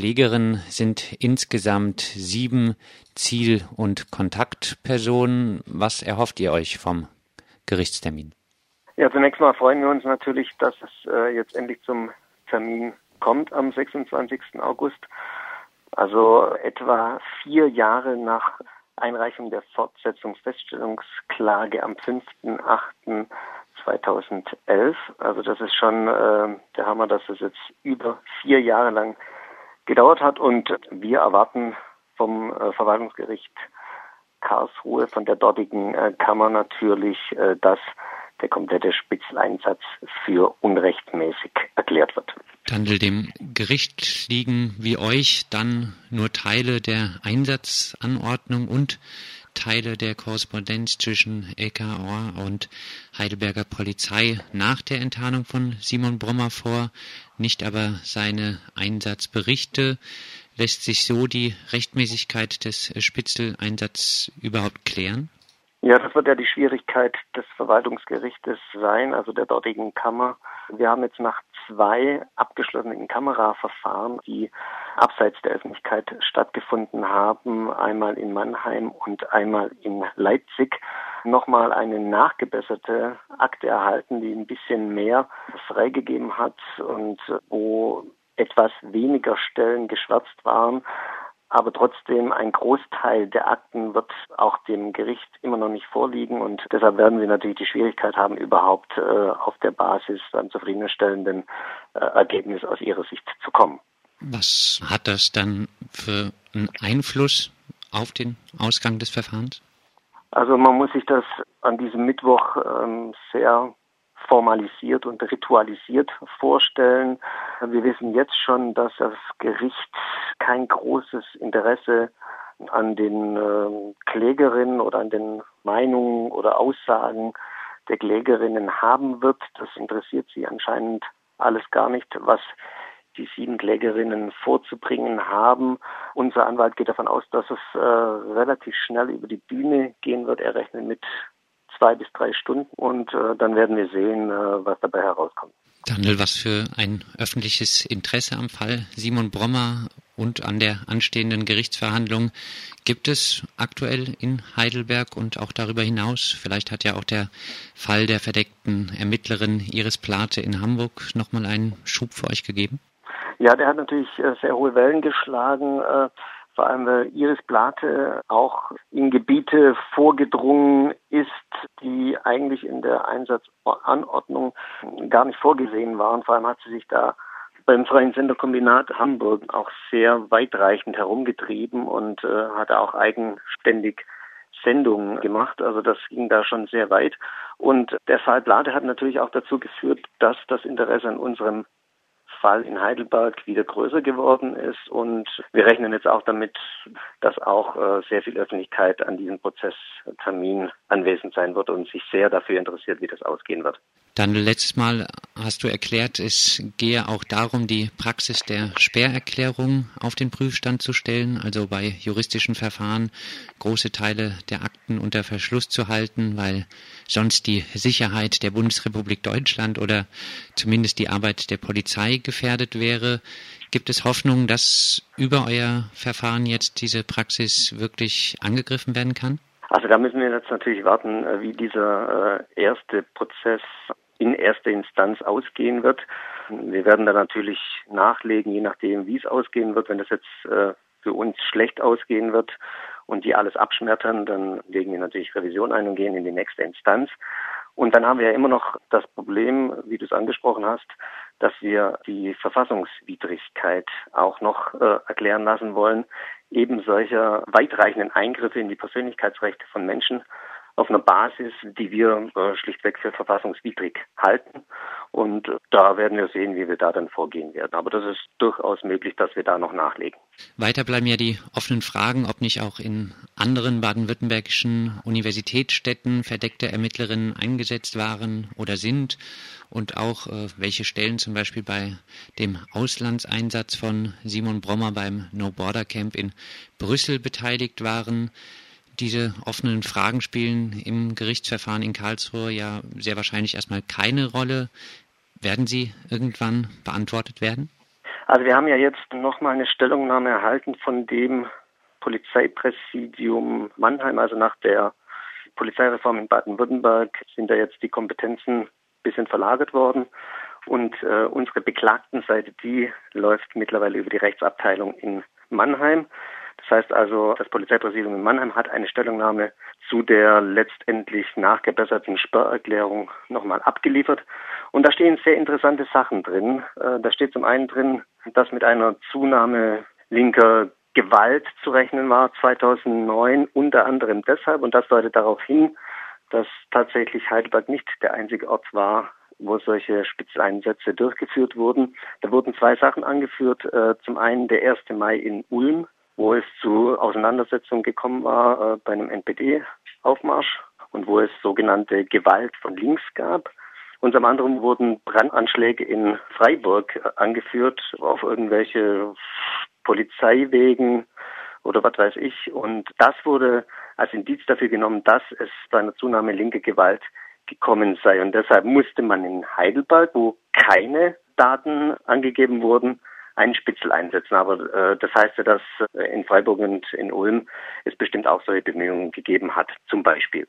Klägerin sind insgesamt sieben Ziel- und Kontaktpersonen. Was erhofft ihr euch vom Gerichtstermin? Ja, zunächst mal freuen wir uns natürlich, dass es äh, jetzt endlich zum Termin kommt am 26. August. Also etwa vier Jahre nach Einreichung der Fortsetzungsfeststellungsklage am 5.8.2011. Also das ist schon äh, der Hammer, dass es jetzt über vier Jahre lang gedauert hat und wir erwarten vom äh, Verwaltungsgericht Karlsruhe, von der dortigen äh, Kammer natürlich, äh, dass der komplette Spitzeleinsatz für unrechtmäßig erklärt wird. Dandel, dem Gericht liegen wie euch dann nur Teile der Einsatzanordnung und Teile der Korrespondenz zwischen LKA und Heidelberger Polizei nach der Enttarnung von Simon Brommer vor, nicht aber seine Einsatzberichte. Lässt sich so die Rechtmäßigkeit des Spitzeleinsatzes überhaupt klären? Ja, das wird ja die Schwierigkeit des Verwaltungsgerichtes sein, also der dortigen Kammer. Wir haben jetzt nach zwei abgeschlossenen Kameraverfahren, die abseits der Öffentlichkeit stattgefunden haben, einmal in Mannheim und einmal in Leipzig, nochmal eine nachgebesserte Akte erhalten, die ein bisschen mehr freigegeben hat und wo etwas weniger Stellen geschwärzt waren, aber trotzdem ein Großteil der Akten wird auch dem Gericht immer noch nicht vorliegen und deshalb werden sie natürlich die Schwierigkeit haben, überhaupt äh, auf der Basis einem zufriedenstellenden äh, Ergebnis aus ihrer Sicht zu kommen. Was hat das dann für einen Einfluss auf den Ausgang des Verfahrens? Also man muss sich das an diesem Mittwoch ähm, sehr formalisiert und ritualisiert vorstellen. Wir wissen jetzt schon, dass das Gericht kein großes Interesse an den äh, Klägerinnen oder an den Meinungen oder Aussagen der Klägerinnen haben wird. Das interessiert sie anscheinend alles gar nicht, was die sieben Klägerinnen vorzubringen haben. Unser Anwalt geht davon aus, dass es äh, relativ schnell über die Bühne gehen wird. Er rechnet mit zwei bis drei Stunden und äh, dann werden wir sehen, äh, was dabei herauskommt. Daniel, was für ein öffentliches Interesse am Fall Simon Brommer und an der anstehenden Gerichtsverhandlung gibt es aktuell in Heidelberg und auch darüber hinaus? Vielleicht hat ja auch der Fall der verdeckten Ermittlerin Iris Plate in Hamburg nochmal einen Schub für euch gegeben? Ja, der hat natürlich äh, sehr hohe Wellen geschlagen. Äh, vor allem weil Iris Blate auch in Gebiete vorgedrungen ist, die eigentlich in der Einsatzanordnung gar nicht vorgesehen waren. Vor allem hat sie sich da beim Freien Senderkombinat Hamburg auch sehr weitreichend herumgetrieben und äh, hat auch eigenständig Sendungen gemacht. Also das ging da schon sehr weit. Und der Fall Blate hat natürlich auch dazu geführt, dass das Interesse an unserem Fall in Heidelberg wieder größer geworden ist. Und wir rechnen jetzt auch damit, dass auch äh, sehr viel Öffentlichkeit an diesem Prozesstermin anwesend sein wird und sich sehr dafür interessiert, wie das ausgehen wird. Dann letztes Mal hast du erklärt, es gehe auch darum, die Praxis der Sperrerklärung auf den Prüfstand zu stellen, also bei juristischen Verfahren große Teile der Akten unter Verschluss zu halten, weil sonst die Sicherheit der Bundesrepublik Deutschland oder zumindest die Arbeit der Polizei gefährdet wäre. Gibt es Hoffnung, dass über euer Verfahren jetzt diese Praxis wirklich angegriffen werden kann? Also da müssen wir jetzt natürlich warten, äh, wie dieser äh, erste Prozess in erster Instanz ausgehen wird. Wir werden da natürlich nachlegen, je nachdem, wie es ausgehen wird. Wenn das jetzt äh, für uns schlecht ausgehen wird und die alles abschmettern, dann legen wir natürlich Revision ein und gehen in die nächste Instanz. Und dann haben wir ja immer noch das Problem, wie du es angesprochen hast, dass wir die Verfassungswidrigkeit auch noch äh, erklären lassen wollen, eben solcher weitreichenden Eingriffe in die Persönlichkeitsrechte von Menschen auf einer Basis, die wir äh, schlichtweg für verfassungswidrig halten. Und da werden wir sehen, wie wir da dann vorgehen werden. Aber das ist durchaus möglich, dass wir da noch nachlegen. Weiter bleiben ja die offenen Fragen, ob nicht auch in anderen baden-württembergischen Universitätsstädten verdeckte Ermittlerinnen eingesetzt waren oder sind und auch äh, welche Stellen zum Beispiel bei dem Auslandseinsatz von Simon Brommer beim No Border Camp in Brüssel beteiligt waren diese offenen Fragen spielen im Gerichtsverfahren in Karlsruhe ja sehr wahrscheinlich erstmal keine Rolle. Werden sie irgendwann beantwortet werden? Also wir haben ja jetzt nochmal eine Stellungnahme erhalten von dem Polizeipräsidium Mannheim, also nach der Polizeireform in Baden-Württemberg sind da jetzt die Kompetenzen ein bisschen verlagert worden. Und äh, unsere Beklagtenseite, die läuft mittlerweile über die Rechtsabteilung in Mannheim. Das heißt also, das Polizeipräsidium in Mannheim hat eine Stellungnahme zu der letztendlich nachgebesserten Sperrerklärung nochmal abgeliefert. Und da stehen sehr interessante Sachen drin. Äh, da steht zum einen drin, dass mit einer Zunahme linker Gewalt zu rechnen war 2009, unter anderem deshalb, und das deutet darauf hin, dass tatsächlich Heidelberg nicht der einzige Ort war, wo solche Spitzeinsätze durchgeführt wurden. Da wurden zwei Sachen angeführt. Äh, zum einen der 1. Mai in Ulm, wo es zu Auseinandersetzungen gekommen war äh, bei einem NPD-Aufmarsch und wo es sogenannte Gewalt von links gab. Und zum anderen wurden Brandanschläge in Freiburg äh, angeführt auf irgendwelche Polizeiwegen oder was weiß ich. Und das wurde als Indiz dafür genommen, dass es zu einer Zunahme linker Gewalt gekommen sei. Und deshalb musste man in Heidelberg, wo keine Daten angegeben wurden, einen Spitzel einsetzen. Aber äh, das heißt ja, dass äh, in Freiburg und in Ulm es bestimmt auch solche Bemühungen gegeben hat, zum Beispiel.